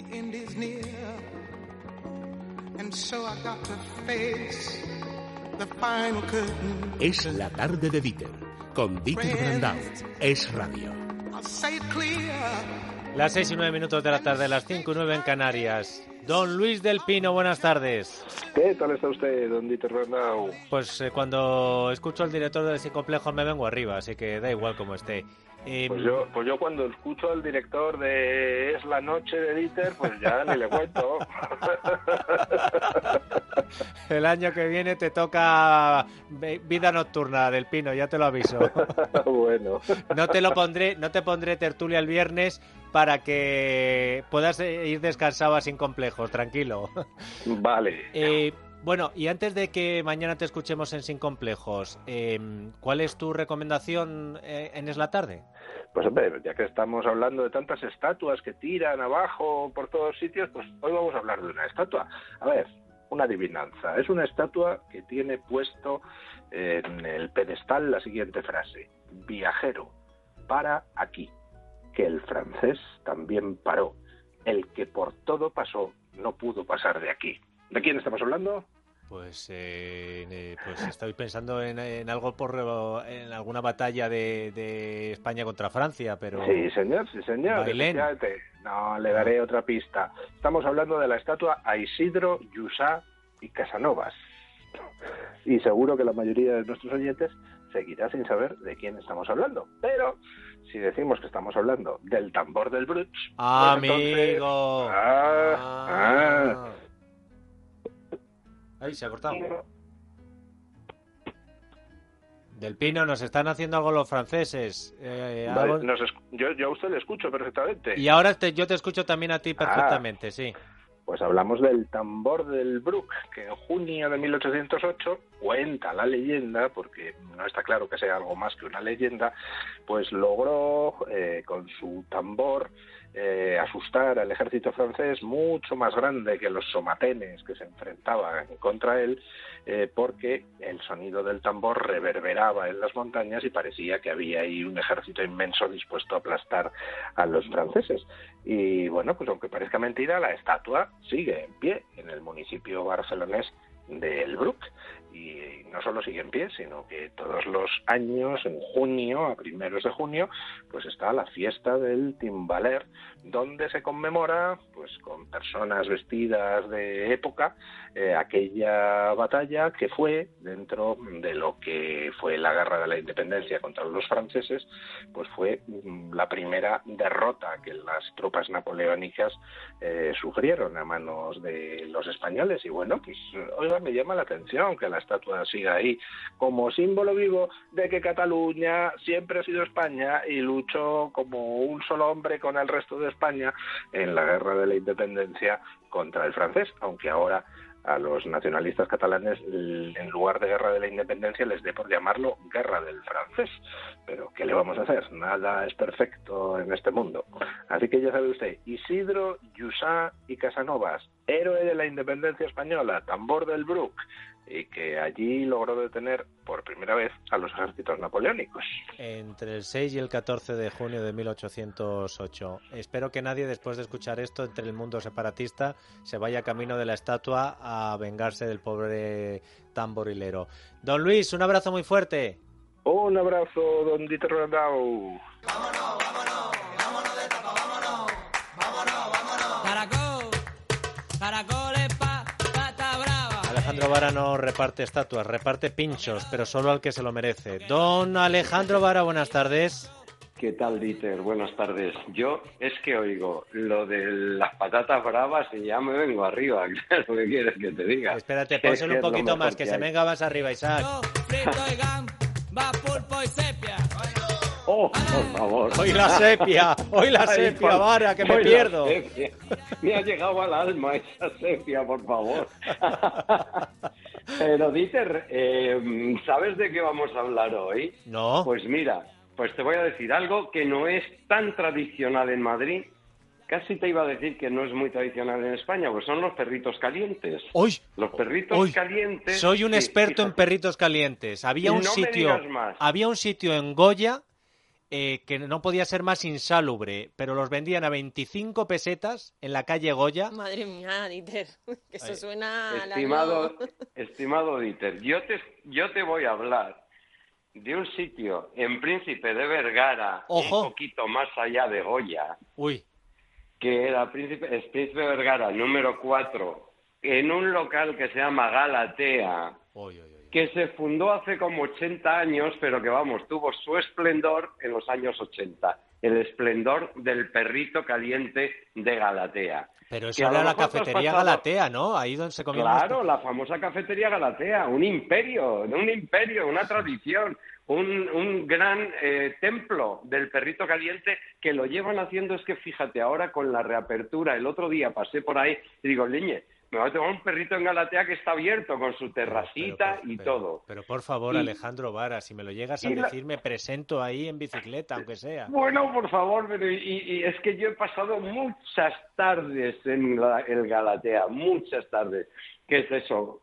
the end is near. And so I got to face the final curtain. Es la tarde de Dieter, con Dieter Brandau. Es radio. I'll say it clear. Las seis y nueve minutos de la tarde, las cinco y nueve en Canarias. Don Luis del Pino, buenas tardes. ¿Qué tal está usted, don Dieter Brandau? Pues eh, cuando escucho al director del Complejo me vengo arriba, así que da igual como esté. Eh, Pues yo, pues yo cuando escucho al director de Es la noche de Dieter, pues ya ni le cuento. el año que viene te toca vida nocturna del Pino, ya te lo aviso. bueno, No te lo pondré, no te pondré tertulia el viernes para que puedas eh, ir descansado sin complejos, tranquilo. vale. Eh, bueno, y antes de que mañana te escuchemos en Sin Complejos, eh, ¿cuál es tu recomendación eh, en Es la Tarde? Pues hombre, ya que estamos hablando de tantas estatuas que tiran abajo por todos sitios, pues hoy vamos a hablar de una estatua. A ver, una adivinanza. Es una estatua que tiene puesto en el pedestal la siguiente frase. Viajero, para aquí. Que el francés también paró. El que por todo pasó no pudo pasar de aquí. ¿De quién estamos hablando? Pues, eh, eh, pues estoy pensando en, en algo por en alguna batalla de, de España contra Francia, pero Sí, señor, sí, señor. No, le daré otra pista. Estamos hablando de la estatua a Isidro, Yusá y Casanovas. Y seguro que la mayoría de nuestros oyentes seguirá sin saber de quién estamos hablando. Pero si decimos que estamos hablando del tambor del Bruch, ¡Ah, pues entonces- amigo. Ah, Ah. Ay, se ha cortado. Del Pino, nos están haciendo algo los franceses. Eh, vale, algo- nos esc- yo, yo a usted le escucho perfectamente. Y ahora te- yo te escucho también a ti Ah. perfectamente, sí. Pues hablamos del tambor del Brook, que en junio de 1808 cuenta la leyenda, porque no está claro que sea algo más que una leyenda, pues logró eh, con su tambor eh, asustar al ejército francés mucho más grande que los somatenes que se enfrentaban contra él, eh, porque el sonido del tambor reverberaba en las montañas y parecía que había ahí un ejército inmenso dispuesto a aplastar a los franceses. Y bueno, pues aunque parezca mentira, la estatua sigue en pie en el municipio barcelonés de El Bruc. Y no solo sigue en pie, sino que todos los años, en junio, a primeros de junio, pues está la fiesta del Timbaler, donde se conmemora, pues con personas vestidas de época, eh, aquella batalla que fue dentro de lo que fue la guerra de la independencia contra los franceses, pues fue mm, la primera derrota que las tropas napoleónicas eh, sufrieron a manos de los españoles. Y bueno, pues me llama la atención que la estatua siga ahí como símbolo vivo de que Cataluña siempre ha sido España y luchó como un solo hombre con el resto de España en la guerra de la independencia contra el francés, aunque ahora a los nacionalistas catalanes en lugar de guerra de la independencia les dé por llamarlo guerra del francés. Pero ¿qué le vamos a hacer? Nada es perfecto en este mundo. Así que ya sabe usted, Isidro, Yusá y Casanovas, héroe de la independencia española, tambor del Brook, y que allí logró detener por primera vez a los ejércitos napoleónicos. Entre el 6 y el 14 de junio de 1808. Espero que nadie, después de escuchar esto, entre el mundo separatista, se vaya camino de la estatua a vengarse del pobre tamborilero. Don Luis, un abrazo muy fuerte. Un abrazo, don Dieter Randau. Alejandro Vara no reparte estatuas, reparte pinchos, pero solo al que se lo merece. Don Alejandro Vara, buenas tardes. ¿Qué tal, Dieter? Buenas tardes. Yo es que oigo lo de las patatas bravas y ya me vengo arriba. ¿Qué es lo que quieres que te diga? Espérate, Es que pónselo un poquito más, que se hay. venga más arriba, Isaac. ¡Oh, por favor! Hoy la sepia, hoy la sepia, Vara, que me pierdo. Me ha llegado al alma esa sepia, por favor. Pero, Dieter, eh, ¿sabes de qué vamos a hablar hoy? No, Pues mira, pues te voy a decir algo que no es tan tradicional en Madrid. Casi te iba a decir que no es muy tradicional en España, pues son los perritos calientes. hoy Los perritos calientes. soy un sí, experto en perritos calientes. Había un no sitio, había un sitio en Goya eh, que no podía ser más insalubre, pero los vendían a 25 pesetas en la calle Goya. Madre mía, Dieter, que eso Ay, suena Estimado, año- estimado Dieter, yo te, yo te voy a hablar de un sitio en Príncipe de Vergara, Ojo. un poquito más allá de Goya, Uy, que era Príncipe, es Príncipe de Vergara número 4, en un local que se llama Galatea, uy, uy, uy. Que se fundó hace como 80 años, pero que vamos, tuvo su esplendor en los años 80. El esplendor del perrito caliente de Galatea. Pero eso era la cafetería pasado- Galatea, ¿no? Ahí donde se comía Claro, la famosa cafetería Galatea, un imperio, un imperio, una tradición, un, un gran eh, templo del perrito caliente que lo llevan haciendo, es que fíjate, ahora con la reapertura, el otro día pasé por ahí y digo, leñe, me voy a tomar un perrito en Galatea que está abierto con su terracita Pero, pero, y pero, todo. Pero por favor, Y- Alejandro Vara, si me lo llegas a la- decir, me presento ahí en bicicleta, aunque sea. Bueno, por favor, pero y, y es que yo he pasado muchas tardes en la- el Galatea, muchas tardes. ¿Qué es eso?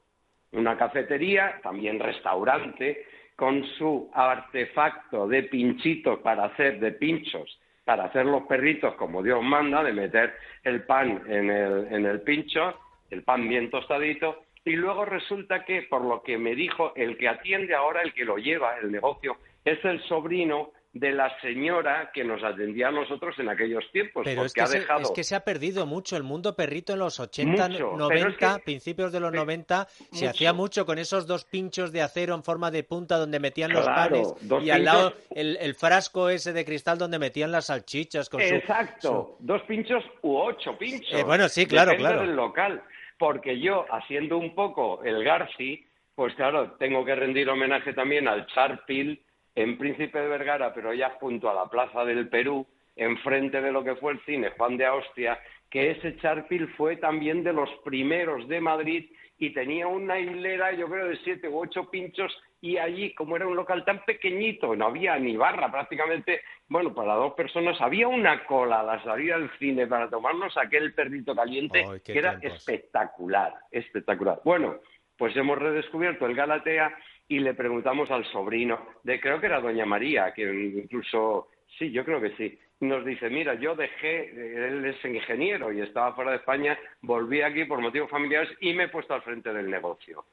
Una cafetería, también restaurante, con su artefacto de pinchitos para hacer, de pinchos, para hacer los perritos como Dios manda, de meter el pan en el, en el pincho, el pan bien tostadito, y luego resulta que, por lo que me dijo, el que atiende ahora, el que lo lleva, el negocio, es el sobrino de la señora que nos atendía a nosotros en aquellos tiempos, Pero es porque que, ha se, dejado... es que se ha perdido mucho el mundo perrito en los 80, Mucho, pero 90, es que- principios de los Pe- 90. Se hacía mucho con esos dos pinchos de acero en forma de punta donde metían los panes y al lado el, el frasco ese de cristal donde metían las salchichas con su- Exacto, dos pinchos u ocho pinchos. Eh, bueno, sí, claro, Depende claro. del local. Porque yo, haciendo un poco el Garci, pues claro, tengo que rendir homenaje también al Charpil en Príncipe de Vergara, pero ya junto a la Plaza del Perú, enfrente de lo que fue el cine Juan de Austria, que ese Charpil fue también de los primeros de Madrid y tenía una hilera, yo creo, de siete u ocho pinchos y allí, como era un local tan pequeñito, no había ni barra prácticamente, bueno, para dos personas, había una cola a la salida del cine para tomarnos aquel perrito caliente que era tiempos. espectacular, espectacular. Bueno, pues hemos redescubierto el Galatea y le preguntamos al sobrino, de creo que era doña María, que incluso, sí, yo creo que sí, nos dice, mira, yo dejé, él es ingeniero y estaba fuera de España, volví aquí por motivos familiares y me he puesto al frente del negocio.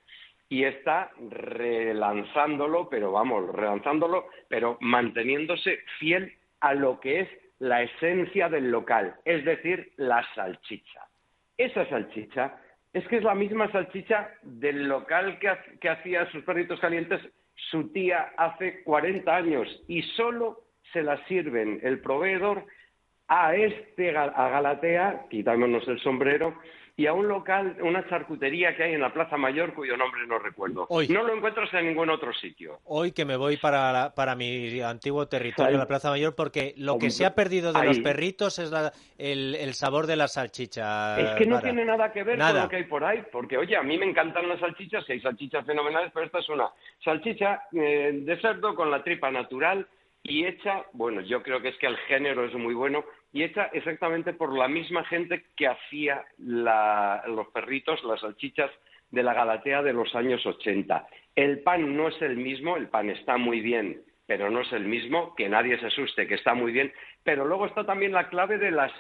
Y está relanzándolo, pero vamos, relanzándolo, pero manteniéndose fiel a lo que es la esencia del local, es decir, la salchicha. Esa salchicha es que es la misma salchicha del local que, que hacía sus perritos calientes su tía hace 40 años y solo se la sirven el proveedor a este a Galatea, quitámonos el sombrero, y a un local, una charcutería que hay en la Plaza Mayor cuyo nombre no recuerdo. Hoy. No lo encuentras en ningún otro sitio. Hoy que me voy para, la- para mi antiguo territorio, Ahí. la Plaza Mayor, porque lo que se ha perdido de los ahí. perritos es la- el, el sabor de la salchicha. Es que no Vara. tiene nada que ver Nada. con lo que hay por ahí, porque oye, a mí me encantan las salchichas, y hay salchichas fenomenales, pero esta es una salchicha eh, de cerdo con la tripa natural y hecha, bueno, yo creo que es que el género es muy bueno, y hecha exactamente por la misma gente que hacía la- los perritos, las salchichas de la Galatea de los años 80. El pan no es el mismo, el pan está muy bien, pero no es el mismo, que nadie se asuste, que está muy bien, pero luego está también la clave de las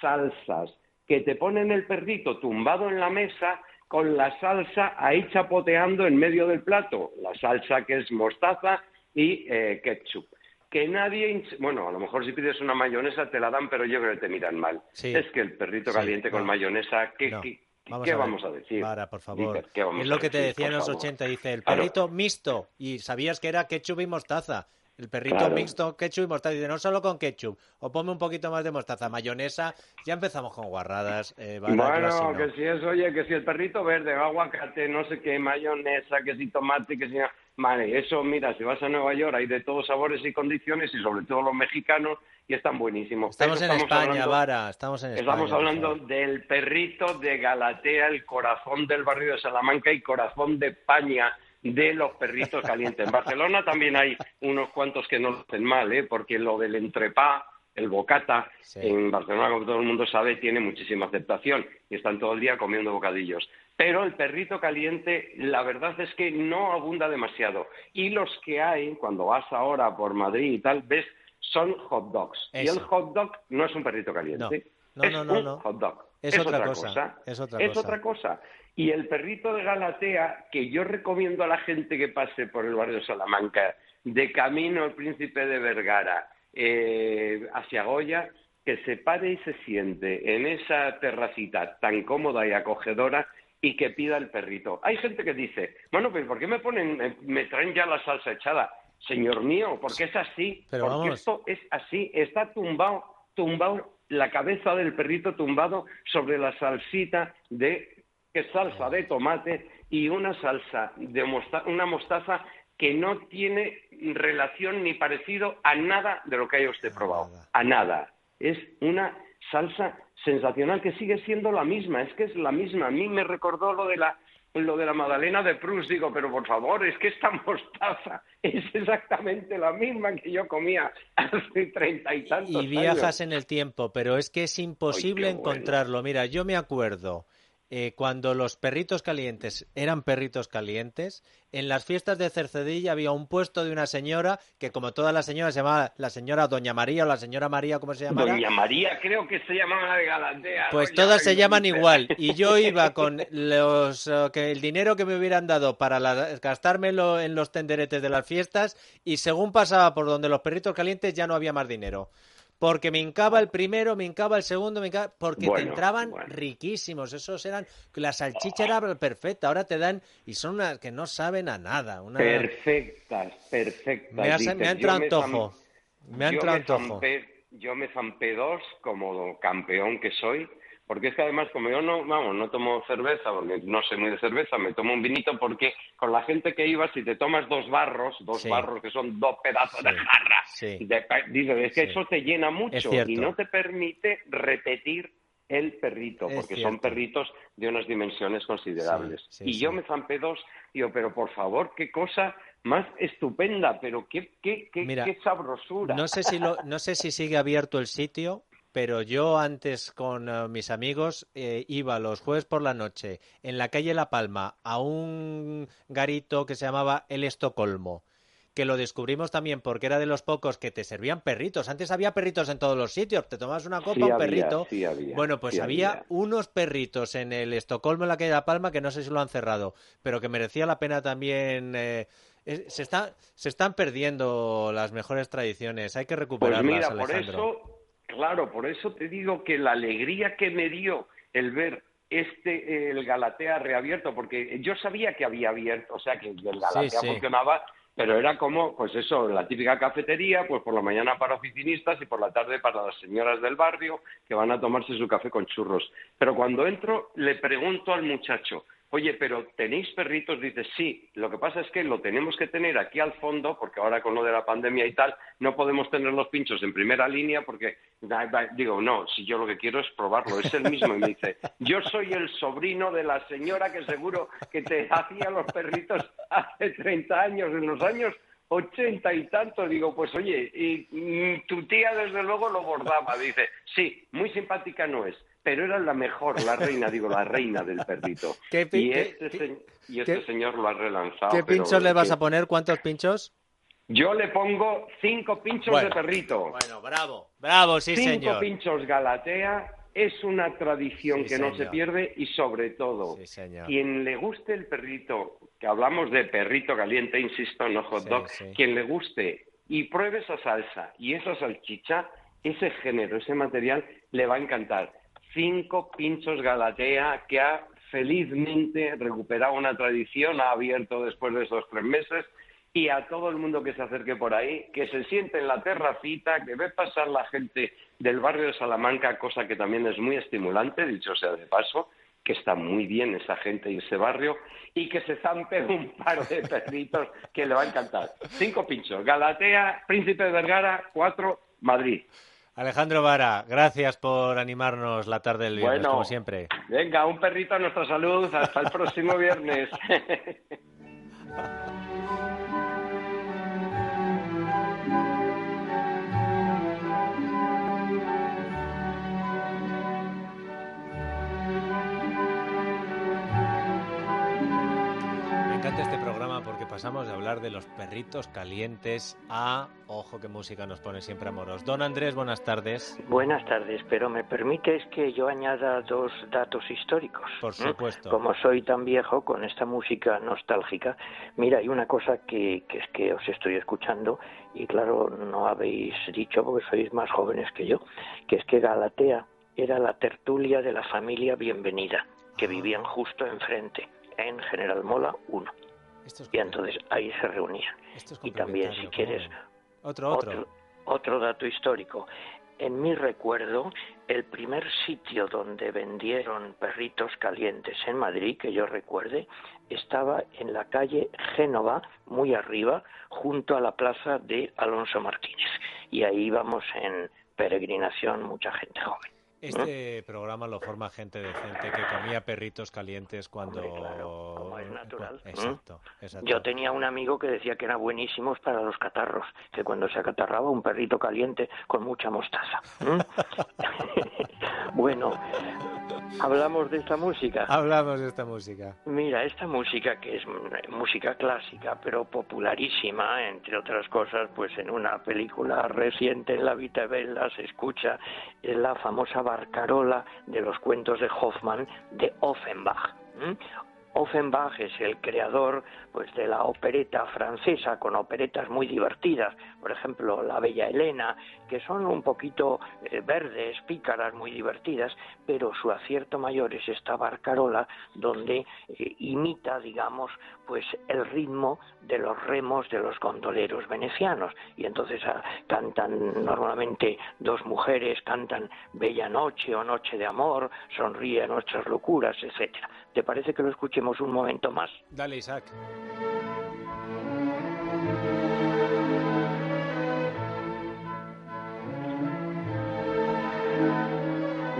salsas, que te ponen el perrito tumbado en la mesa con la salsa ahí chapoteando en medio del plato, la salsa que es mostaza y eh, ketchup. Que nadie, bueno, a lo mejor si pides una mayonesa te la dan, pero yo creo que te miran mal. Sí. Es que el perrito Sí, caliente con mayonesa, ¿qué, No. qué- Vamos qué a vamos a decir? Vara, por favor. Dieter, ¿qué vamos es lo que te decía en los favor? 80, dice, el Claro. perrito mixto. Y sabías que era ketchup y mostaza. El perrito Claro. mixto, ketchup y mostaza. Dice, no solo con ketchup. O ponme un poquito más de mostaza. Mayonesa. Ya empezamos con guarradas. eh, Bueno, así no. que si es, oye, que si el perrito verde, aguacate, no sé qué, mayonesa, que si tomate, que si... Vale, eso, mira, si vas a Nueva York hay de todos sabores y condiciones y sobre todo los mexicanos y están buenísimos. Estamos Pero en España, hablando- Vara. Estamos en España. Estamos hablando del perrito de Galatea, el corazón del barrio de Salamanca y corazón de España de los perritos calientes. En Barcelona también hay unos cuantos que no lo hacen mal, ¿eh? porque lo del entrepá, el bocata, Sí. en Barcelona, como todo el mundo sabe, tiene muchísima aceptación y están todo el día comiendo bocadillos. Pero el perrito caliente, la verdad es que no abunda demasiado. Y los que hay, cuando vas ahora por Madrid y tal, ves son hot dogs. Y el hot dog no es un perrito caliente. No. No, es no, no, un no. hot dog. Es otra cosa, es otra cosa. otra cosa. Y el perrito de Galatea, que yo recomiendo a la gente que pase por el barrio de Salamanca, de camino al Príncipe de Vergara, eh, hacia Goya, que se pare y se siente en esa terracita tan cómoda y acogedora y que pida el perrito. Hay gente que dice, bueno, pues ¿por qué me ponen, me, me traen ya la salsa echada? Señor mío, porque es así, Pero porque vamos. esto es así, está tumbado, tumbado, la cabeza del perrito tumbado sobre la salsita de, que salsa de tomate y una salsa de una mostaza que no tiene relación ni parecido a nada de lo que haya usted probado, a nada. Es una salsa sensacional que sigue siendo la misma, es que es la misma. A mí me recordó lo de la lo de la magdalena de Proust, digo, pero por favor, es que esta mostaza es exactamente la misma que yo comía hace treinta y tantos Y viajas años. en el tiempo, pero es que es imposible Ay, qué bueno. encontrarlo. Mira, yo me acuerdo eh, cuando los perritos calientes eran perritos calientes, en las fiestas de Cercedilla había un puesto de una señora que, como todas las señoras, se llamaba la señora Doña María o la señora María, ¿cómo se llamaba? Doña María creo que se llamaba de Galatea. Pues Doña todas se llaman igual. Y yo iba con los eh, que el dinero que me hubieran dado para la- gastármelo en los tenderetes de las fiestas y según pasaba por donde los perritos calientes ya no había más dinero. Porque me hincaba el primero, me hincaba el segundo, me hincaba- porque te entraban bueno. riquísimos. Esos eran la salchicha era perfecta. Ahora te dan y son unas que no saben a nada. Una... Perfectas, perfectas. Me, dices. me ha entrado me antojo. zam- Me ha entrado me antojo. zampé- yo me zampé dos como campeón que soy, porque es que además como yo no, vamos, no tomo cerveza, porque no soy muy de cerveza, me tomo un vinito porque con la gente que iba, si te tomas dos barros, dos Sí. barros que son dos pedazos de Sí, jarra, sí. de- dices, es que eso te llena mucho y no te permite repetir el perrito, Es porque cierto. son perritos de unas dimensiones considerables. Y yo me zampé dos, digo, pero por favor, qué cosa más estupenda, pero qué, qué, qué, Mira, qué sabrosura. No sé si lo- no sé si sigue abierto el sitio, pero yo antes con eh, mis amigos eh, iba los jueves por la noche en la calle La Palma a un garito que se llamaba El Estocolmo, que lo descubrimos también porque era de los pocos que te servían perritos. Antes había perritos en todos los sitios, te tomabas una copa, Sí un había, perrito. sí había, bueno, pues sí había, había. unos perritos en el Estocolmo, en la calle La Palma, que no sé si lo han cerrado, pero que merecía la pena también. eh, se, está, se están perdiendo las mejores tradiciones, hay que Pues recuperarlas, mira, por Alejandro. eso, claro, por eso te digo que la alegría que me dio el ver este, eh, el Galatea reabierto, porque yo sabía que había abierto, o sea, que el Galatea Sí, sí. funcionaba, pero era como, pues eso, la típica cafetería, pues por la mañana para oficinistas y por la tarde para las señoras del barrio que van a tomarse su café con churros. Pero cuando entro, le pregunto al muchacho, Oye, pero ¿tenéis perritos? Dice, sí. Lo que pasa es que lo tenemos que tener aquí al fondo, porque ahora con lo de la pandemia y tal, no podemos tener los pinchos en primera línea, porque digo, no, si yo lo que quiero es probarlo, es el mismo. Y me dice, yo soy el sobrino de la señora que seguro que te hacía los perritos hace 30 años, en los años ochenta y tanto. Digo, pues oye, y, mm, tu tía desde luego lo bordaba. Dice, sí, muy simpática no es, pero era la mejor, la reina, digo, la reina del perrito. ¿Qué y este, qué- se- y este qué- señor lo ha relanzado. ¿Qué pinchos le vas a poner? ¿Cuántos pinchos? Yo le pongo cinco pinchos Bueno, de perrito. Bueno, bravo, bravo, sí, cinco señor. pinchos Galatea es una tradición Sí, que no se pierde y sobre todo Sí, señor. quien le guste el perrito, que hablamos de perrito caliente, insisto, no hot dog, sí. quien le guste y pruebe esa salsa y esa salchicha, ese género, ese material, le va a encantar. Cinco pinchos Galatea que ha felizmente recuperado una tradición, ha abierto después de esos tres meses y a todo el mundo que se acerque por ahí, que se siente en la terracita, que ve pasar la gente del barrio de Salamanca, cosa que también es muy estimulante, dicho sea de paso, que está muy bien esa gente y ese barrio, y que se zampe un par de perritos que le va a encantar. Cinco pinchos, Galatea, Príncipe de Vergara, cuatro, Madrid. Alejandro Vara, gracias por animarnos la tarde del viernes, Bueno. como siempre. Venga, un perrito a nuestra salud, hasta el próximo viernes. encanta este programa porque pasamos de hablar de los perritos calientes a, ojo qué música nos pone siempre amoros. Don Andrés, buenas tardes. Buenas tardes, pero me permites que yo añada dos datos históricos. Por ¿eh? supuesto. Como soy tan viejo con esta música nostálgica, mira, hay una cosa que, que es que os estoy escuchando y claro, no habéis dicho porque sois más jóvenes que yo, que es que Galatea era la tertulia de la familia Bienvenida, que vivían justo enfrente, en General Mola 1. Esto es Y entonces ahí se reunían. Es Y también, si quieres. Otro, otro. otro, otro dato histórico. En mi recuerdo, el primer sitio donde vendieron perritos calientes en Madrid, que yo recuerde, estaba en la calle Génova, muy arriba, junto a la plaza de Alonso Martínez. Y ahí íbamos en peregrinación mucha gente joven. Este programa lo forma gente decente que comía perritos calientes cuando... Hombre, claro, como es natural. Exacto, exacto. Yo tenía un amigo que decía que eran buenísimos para los catarros, que cuando se acatarraba un perrito caliente con mucha mostaza. bueno, hablamos de esta música. Hablamos de esta música. Mira, esta música que es mm, música clásica, pero popularísima, entre otras cosas, pues en una película reciente en la Vita Bella se escucha es la famosa barcarola de los cuentos de Hoffmann de Offenbach. ¿m? Offenbach es el creador pues de la opereta francesa con operetas muy divertidas, por ejemplo La Bella Elena, que son un poquito eh, verdes, pícaras, muy divertidas, pero su acierto mayor es esta barcarola donde eh, imita, digamos, pues el ritmo de los remos de los gondoleros venecianos y entonces ah, cantan normalmente dos mujeres, cantan Bella Noche o Noche de Amor, Sonríe a nuestras locuras, etcétera. ¿Te parece que lo escuchemos un momento más? Dale, Isaac.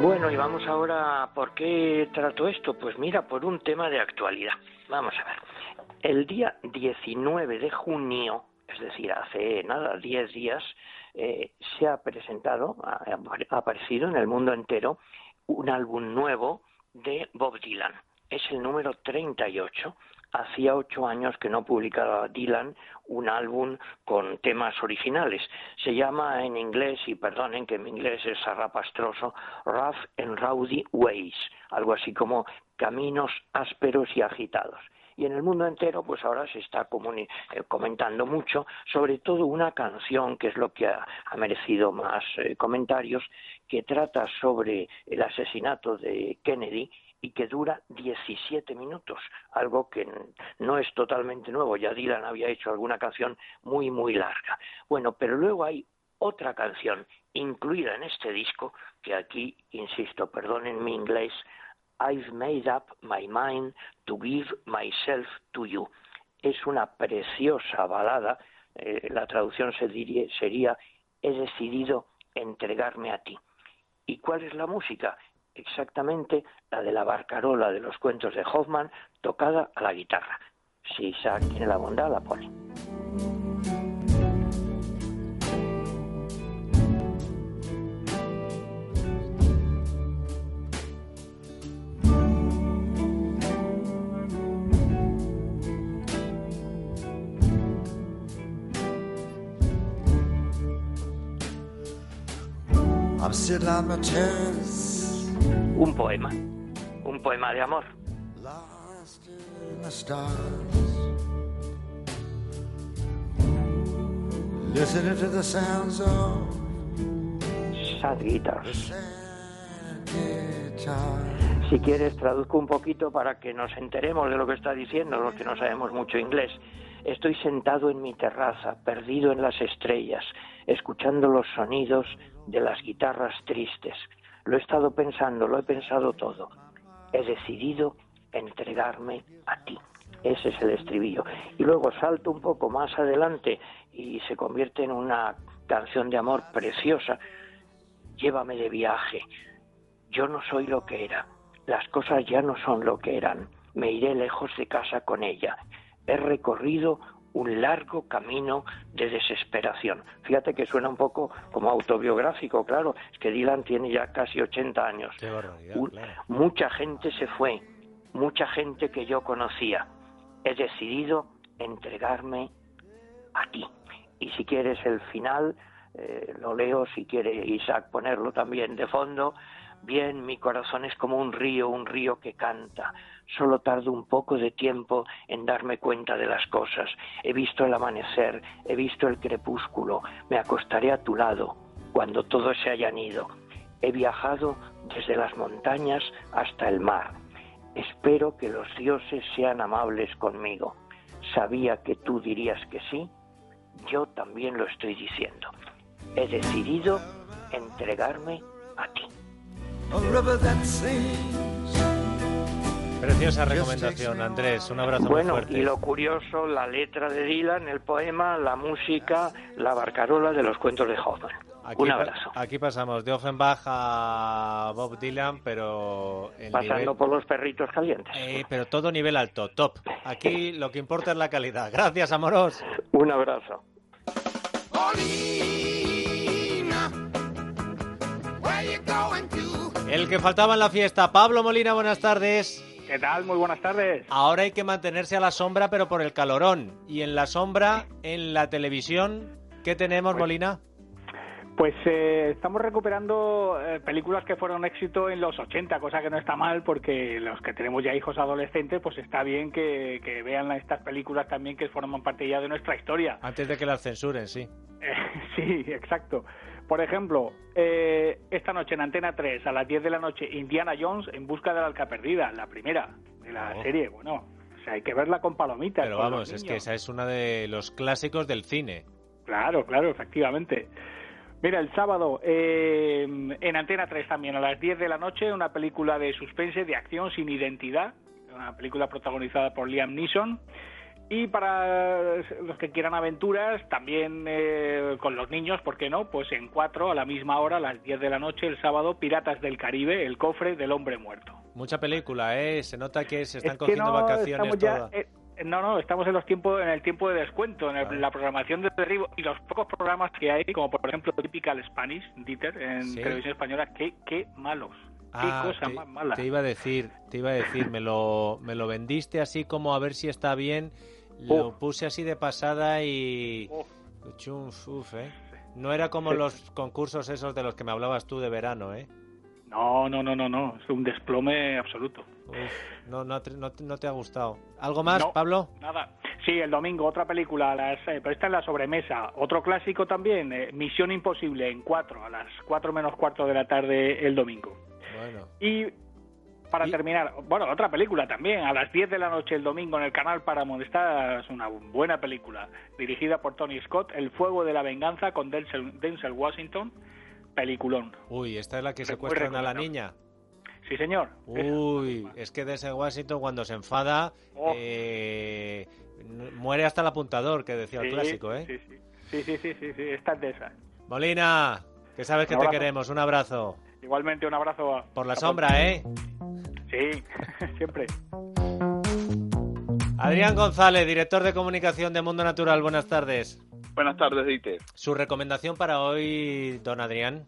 Bueno, y vamos ahora, ¿por qué trato esto? Pues mira, por un tema de actualidad. Vamos a ver. El día 19 de junio, es decir, hace nada, 10 días, eh, se ha presentado, ha, ha aparecido en el mundo entero, un álbum nuevo de Bob Dylan. Es el número 38. Hacía ocho años que no publicaba Dylan un álbum con temas originales. Se llama en inglés, y perdonen que mi inglés es zarrapastroso, Rough and Rowdy Ways, algo así como caminos ásperos y agitados. Y en el mundo entero, pues ahora se está eh, comentando mucho, sobre todo una canción que es lo que ha, ha merecido más eh, comentarios, que trata sobre el asesinato de Kennedy y que dura 17 minutos, algo que no es totalmente nuevo. Ya Dylan había hecho alguna canción muy, muy larga. Bueno, pero luego hay otra canción incluida en este disco, que aquí, insisto, perdonen mi inglés, I've made up my mind to give myself to you. Es una preciosa balada, eh, la traducción se diría- sería He decidido entregarme a ti. ¿Y cuál es la música? Exactamente la de la barcarola de los cuentos de Hoffman, tocada a la guitarra. Si Isaac tiene la bondad, la pone. I'm Un poema, un poema de amor. Sad Guitars. Si quieres, traduzco un poquito para que nos enteremos de lo que está diciendo, los que no sabemos mucho inglés. Estoy sentado en mi terraza, perdido en las estrellas, escuchando los sonidos de las guitarras tristes. Lo he estado pensando, lo he pensado todo. He decidido entregarme a ti. Ese es el estribillo. Y luego salto un poco más adelante y se convierte en una canción de amor preciosa. Llévame de viaje, yo no soy lo que era. Las cosas ya no son lo que eran. Me iré lejos de casa con ella. He recorrido un largo camino de desesperación. Fíjate que suena un poco como autobiográfico, claro. Es que Dylan tiene ya casi 80 años. Qué barbaridad, Un- claro. Mucha gente se fue, mucha gente que yo conocía. he decidido entregarme a ti. Y si quieres el final, eh, lo leo, si quiere Isaac ponerlo también de fondo. Bien, mi corazón es como un río, un río que canta. Solo tardo un poco de tiempo en darme cuenta de las cosas. He visto el amanecer, he visto el crepúsculo. Me acostaré a tu lado cuando todos se hayan ido. He viajado desde las montañas hasta el mar. Espero que los dioses sean amables conmigo. Sabía que tú dirías que sí. Yo también lo estoy diciendo. He decidido entregarme a ti. Preciosa recomendación, Andrés. Un abrazo muy Bueno, fuerte. y lo curioso, la letra de Dylan, el poema, la música, la barcarola de los cuentos de Hoffman. Aquí, Un abrazo. aquí pasamos de Offenbach a Bob Dylan, pero el Pasando nivel- por los perritos calientes. Eh, pero todo nivel alto, top. Aquí lo que importa es la calidad. Gracias, amoros. Un abrazo. Paulina, where you going to? El que faltaba en la fiesta, Pablo Molina, buenas tardes. ¿Qué tal? Muy buenas tardes. Ahora hay que mantenerse a la sombra, pero por el calorón. Y en la sombra, en la televisión, ¿qué tenemos, Molina? Pues eh, estamos recuperando eh, películas que fueron éxito en los 80, cosa que no está mal porque los que tenemos ya hijos adolescentes, pues está bien que, que vean estas películas también que forman parte ya de nuestra historia. Antes de que las censuren, sí. Eh, sí, exacto. Por ejemplo, eh, esta noche en Antena 3, a las 10 de la noche, Indiana Jones en busca de la arca perdida, la primera de la Oh. serie. Bueno, o sea, hay que verla con palomitas. Pero con vamos, los es que esa es una de los clásicos del cine. Claro, claro, efectivamente. Mira, el sábado eh, en Antena 3 también a las 10 de la noche una película de suspense, de acción sin identidad, una película protagonizada por Liam Neeson. Y para los que quieran aventuras, también eh, con los niños, ¿por qué no? Pues en 4 a la misma hora, a las 10 de la noche, el sábado, Piratas del Caribe, el cofre del hombre muerto. Mucha película, ¿eh? Se nota que se están Es cogiendo no, vacaciones todas. eh, no, no, estamos en los tiempos, en el tiempo de descuento, en el- la programación de derribo y los pocos programas que hay, como por ejemplo Typical Spanish, Dieter, en Sí. televisión española, qué, qué malos, Ah, qué cosa te, más mala. te iba a decir, te iba a decir, me lo, me lo vendiste así como a ver si está bien, lo puse así de pasada y... Oh. Chuf, uf, ¿eh? No era como los concursos esos de los que me hablabas tú de verano, ¿eh? No, no, no, no, no, es un desplome absoluto. Uf, no, no, te- no, no te ha gustado. ¿Algo más, No. Pablo? Nada. Sí, el domingo otra película, a las, eh, pero esta en la sobremesa. Otro clásico también, eh, Misión Imposible, en 4, a las 4 menos cuarto de la tarde el domingo. Bueno, Y para terminar, bueno, otra película también, a las 10 de la noche el domingo en el canal Paramount. Esta es una buena película, dirigida por Tony Scott, El fuego de la venganza con Denzel, Denzel Washington, peliculón. uy, esta es la que secuestran a la niña. Sí, señor. Uy, es que de ese Washington cuando se enfada Oh. eh, muere hasta el apuntador, que decía el clásico, ¿eh? Sí, sí, sí, sí, sí, sí, sí, esta es de esas. Molina, que sabes que te queremos, un abrazo. Igualmente un abrazo a... Por la a- sombra, ¿eh? Sí, siempre. Adrián González, director de comunicación de Mundo Natural, buenas tardes. Buenas tardes, Dieter. Su recomendación para hoy, don Adrián.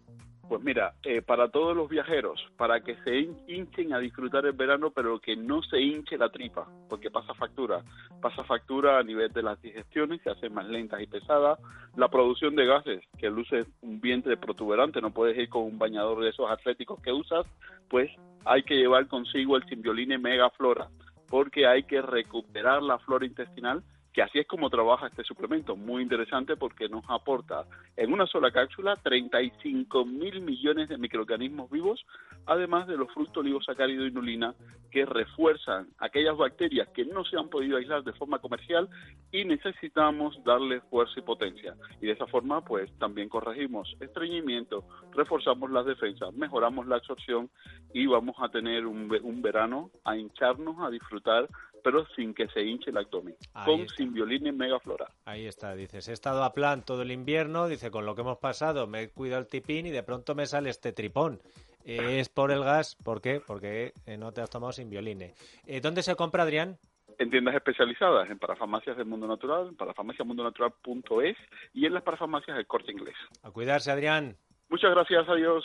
Pues mira, eh, para todos los viajeros, para que se hin- hinchen a disfrutar el verano, pero que no se hinche la tripa, porque pasa factura. Pasa factura a nivel de las digestiones, se hacen más lentas y pesadas. La producción de gases, que luce un vientre protuberante, no puedes ir con un bañador de esos atléticos que usas, pues hay que llevar consigo el Symbioline Mega Flora, porque hay que recuperar la flora intestinal que así es como trabaja este suplemento, muy interesante porque nos aporta en una sola cápsula 35 mil millones de microorganismos vivos, además de los fructooligosacáridos y inulina que refuerzan aquellas bacterias que no se han podido aislar de forma comercial y necesitamos darle fuerza y potencia. Y de esa forma, pues también corregimos estreñimiento, reforzamos las defensas, mejoramos la absorción y vamos a tener un verano a hincharnos, a disfrutar, pero sin que se hinche el abdomen, Ahí con está. Symbioline Mega Flora. Ahí está, dices, he estado a plan todo el invierno, dice, con lo que hemos pasado me he cuidado el tipín y de pronto me sale este tripón. Eh, es por el gas, ¿por qué? Porque eh, no te has tomado sin violine. Eh, ¿Dónde se compra, Adrián? en tiendas especializadas, en parafarmacias del Mundo Natural, en parafarmaciamundonatural.es y en las parafarmacias del Corte Inglés. A cuidarse, Adrián. Muchas gracias, adiós.